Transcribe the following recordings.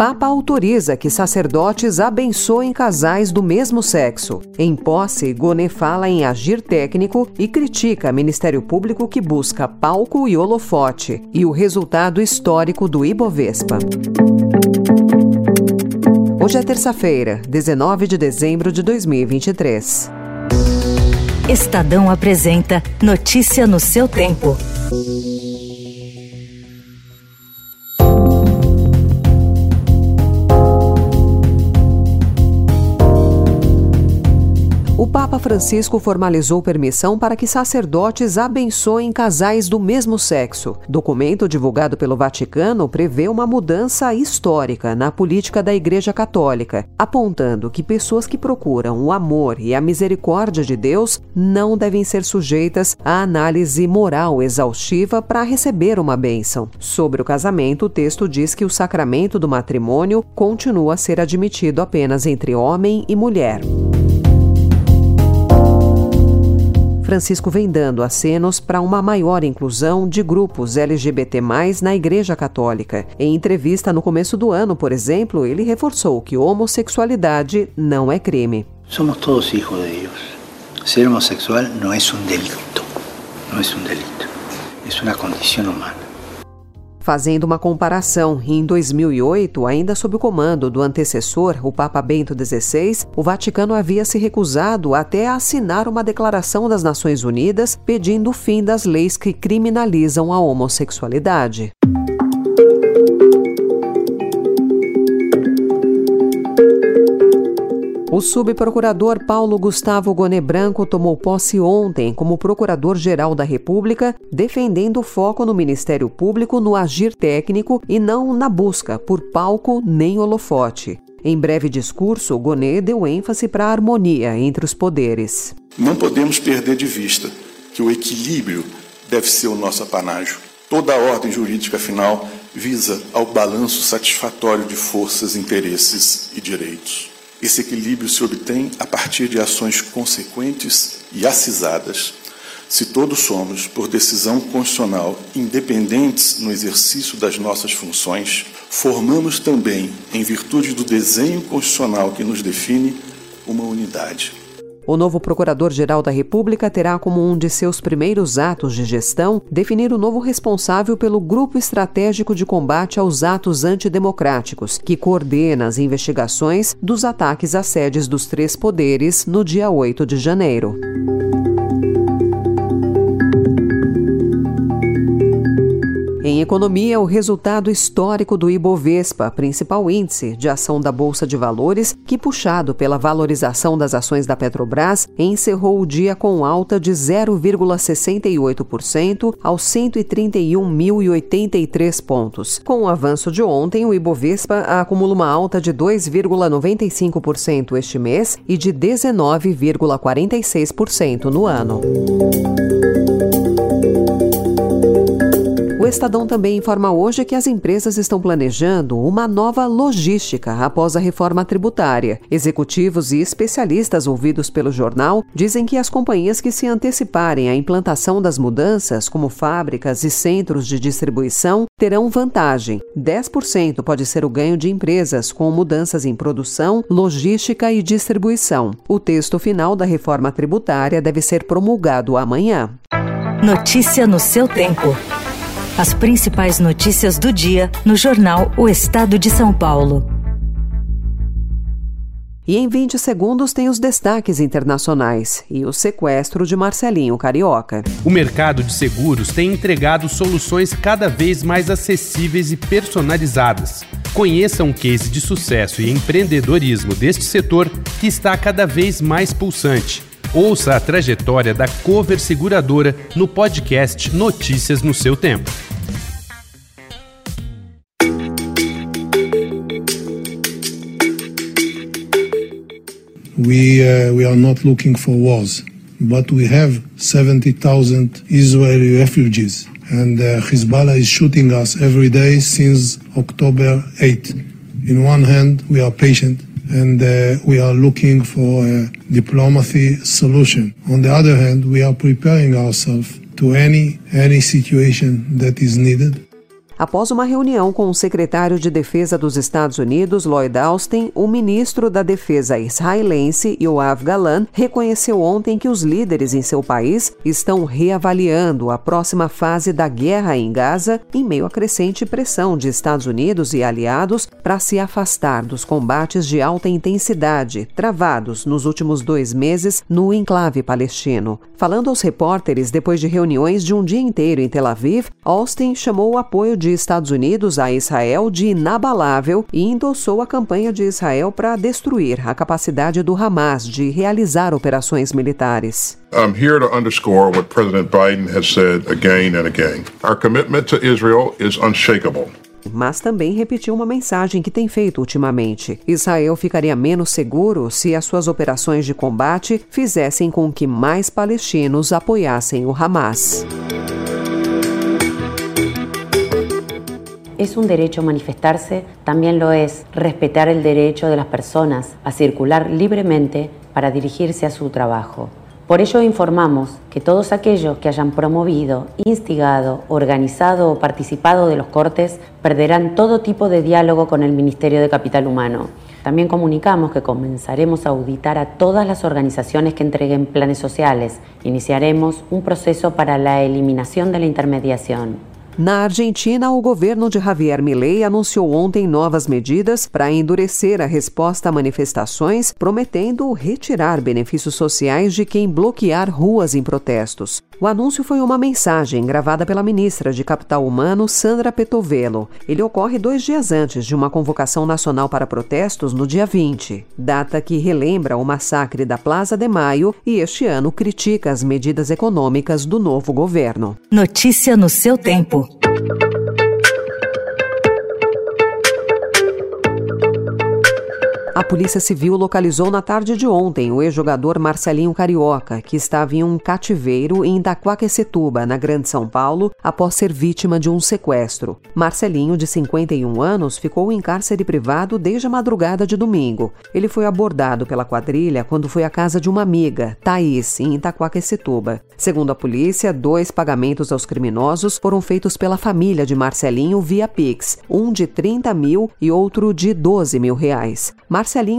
Papa autoriza que sacerdotes abençoem casais do mesmo sexo. Em posse, Gonê fala em agir técnico e critica Ministério Público que busca palco e holofote e o resultado histórico do Ibovespa. Hoje é terça-feira, 19 de dezembro de 2023. Estadão apresenta Notícia no seu tempo. Papa Francisco formalizou permissão para que sacerdotes abençoem casais do mesmo sexo. Documento divulgado pelo Vaticano prevê uma mudança histórica na política da Igreja Católica, apontando que pessoas que procuram o amor e a misericórdia de Deus não devem ser sujeitas à análise moral exaustiva para receber uma bênção. Sobre o casamento, o texto diz que o sacramento do matrimônio continua a ser admitido apenas entre homem e mulher. Francisco vem dando acenos para uma maior inclusão de grupos LGBT+, na Igreja Católica. Em entrevista no começo do ano, por exemplo, ele reforçou que homossexualidade não é crime. Somos todos hijos de Deus. Ser homossexual não é um delito. Não é um delito. É uma condição humana. Fazendo uma comparação, em 2008, ainda sob o comando do antecessor, o Papa Bento XVI, o Vaticano havia se recusado até a assinar uma declaração das Nações Unidas pedindo o fim das leis que criminalizam a homossexualidade. O subprocurador Paulo Gustavo Gone Branco tomou posse ontem como Procurador-Geral da República, defendendo o foco no Ministério Público no agir técnico e não na busca por palco nem holofote. Em breve discurso, Gonê deu ênfase para a harmonia entre os poderes. Não podemos perder de vista que o equilíbrio deve ser o nosso apanágio. Toda a ordem jurídica, afinal, visa ao balanço satisfatório de forças, interesses e direitos. Esse equilíbrio se obtém a partir de ações consequentes e acisadas. Se todos somos, por decisão constitucional, independentes no exercício das nossas funções, formamos também, em virtude do desenho constitucional que nos define, uma unidade. O novo Procurador-Geral da República terá como um de seus primeiros atos de gestão definir o novo responsável pelo Grupo Estratégico de Combate aos Atos Antidemocráticos, que coordena as investigações dos ataques às sedes dos três poderes no dia 8 de janeiro. Em economia, o resultado histórico do Ibovespa, principal índice de ação da Bolsa de Valores, que puxado pela valorização das ações da Petrobras, encerrou o dia com alta de 0,68% aos 131.083 pontos. Com o avanço de ontem, o Ibovespa acumula uma alta de 2,95% este mês e de 19,46% no ano. Estadão também informa hoje que as empresas estão planejando uma nova logística após a reforma tributária. Executivos e especialistas ouvidos pelo jornal dizem que as companhias que se anteciparem à implantação das mudanças, como fábricas e centros de distribuição, terão vantagem. 10% pode ser o ganho de empresas com mudanças em produção, logística e distribuição. O texto final da reforma tributária deve ser promulgado amanhã. Notícia no seu tempo. As principais notícias do dia no jornal O Estado de São Paulo. E em 20 segundos tem os destaques internacionais e o sequestro de Marcelinho Carioca. O mercado de seguros tem entregado soluções cada vez mais acessíveis e personalizadas. Conheça um case de sucesso e empreendedorismo deste setor que está cada vez mais pulsante. Ouça a trajetória da Cover Seguradora no podcast Notícias no seu tempo. We uh, we are not looking for wars. but we have 70,000 Israeli refugees. And uh, Hezbollah is shooting us every day since October 8. In one hand, we are patient and uh, we are looking for a diplomacy solution. On the other hand, we are preparing ourselves to any any situation that is needed. Após uma reunião com o secretário de Defesa dos Estados Unidos, Lloyd Austin, o ministro da Defesa israelense, Yoav Galan, reconheceu ontem que os líderes em seu país estão reavaliando a próxima fase da guerra em Gaza, em meio à crescente pressão de Estados Unidos e aliados para se afastar dos combates de alta intensidade travados nos últimos dois meses no enclave palestino. Falando aos repórteres depois de reuniões de um dia inteiro em Tel Aviv, Austin chamou o apoio de Estados Unidos a Israel de inabalável e endossou a campanha de Israel para destruir a capacidade do Hamas de realizar operações militares. I'm here to underscore what President Biden has said again and again. Our commitment to Israel is unshakable. Mas também repetiu uma mensagem que tem feito ultimamente. Israel ficaria menos seguro se as suas operações de combate fizessem com que mais palestinos apoiassem o Hamas. Es un derecho manifestarse, también lo es respetar el derecho de las personas a circular libremente para dirigirse a su trabajo. Por ello informamos que todos aquellos que hayan promovido, instigado, organizado o participado de los cortes perderán todo tipo de diálogo con el Ministerio de Capital Humano. También comunicamos que comenzaremos a auditar a todas las organizaciones que entreguen planes sociales. Iniciaremos un proceso para la eliminación de la intermediación. Na Argentina, o governo de Javier Milei anunciou ontem novas medidas para endurecer a resposta a manifestações, prometendo retirar benefícios sociais de quem bloquear ruas em protestos. O anúncio foi uma mensagem gravada pela ministra de Capital Humano, Sandra Petovelo. Ele ocorre dois dias antes de uma convocação nacional para protestos no dia 20, data que relembra o massacre da Plaza de Maio e este ano critica as medidas econômicas do novo governo. Notícia no seu tempo. Thank you. A Polícia Civil localizou na tarde de ontem o ex-jogador Marcelinho Carioca, que estava em um cativeiro em Itaquaquecetuba, na Grande São Paulo, após ser vítima de um sequestro. Marcelinho, de 51 anos, ficou em cárcere privado desde a madrugada de domingo. Ele foi abordado pela quadrilha quando foi à casa de uma amiga, Thaís, em Itaquaquecetuba. Segundo a polícia, dois pagamentos aos criminosos foram feitos pela família de Marcelinho via Pix, um de 30 mil e outro de 12 mil reais.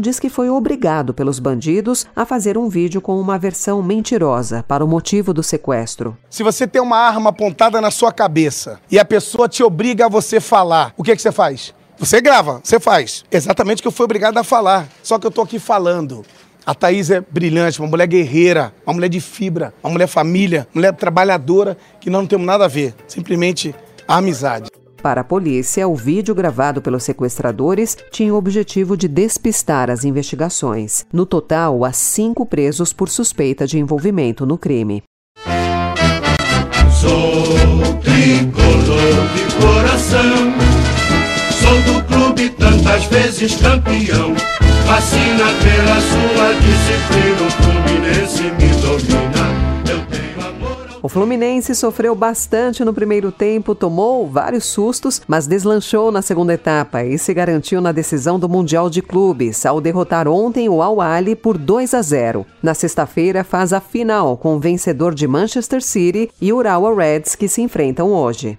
Diz que foi obrigado pelos bandidos a fazer um vídeo com uma versão mentirosa para o motivo do sequestro. Se você tem uma arma apontada na sua cabeça e a pessoa te obriga a você falar, o que, que você faz? Você grava, você faz. Exatamente o que eu fui obrigado a falar. Só que eu tô aqui falando. A Thaís é brilhante, uma mulher guerreira, uma mulher de fibra, uma mulher família, mulher trabalhadora, que nós não temos nada a ver. Simplesmente a amizade. Para a polícia, o vídeo gravado pelos sequestradores tinha o objetivo de despistar as investigações. No total, há cinco presos por suspeita de envolvimento no crime. Sou tricolor de coração, sou do clube tantas vezes campeão. Vacina pela sua disciplina, O Fluminense sofreu bastante no primeiro tempo, tomou vários sustos, mas deslanchou na segunda etapa e se garantiu na decisão do Mundial de Clubes ao derrotar ontem o Al Ahly por 2 a 0. Na sexta-feira faz a final com o vencedor de Manchester City e Urawa Reds que se enfrentam hoje.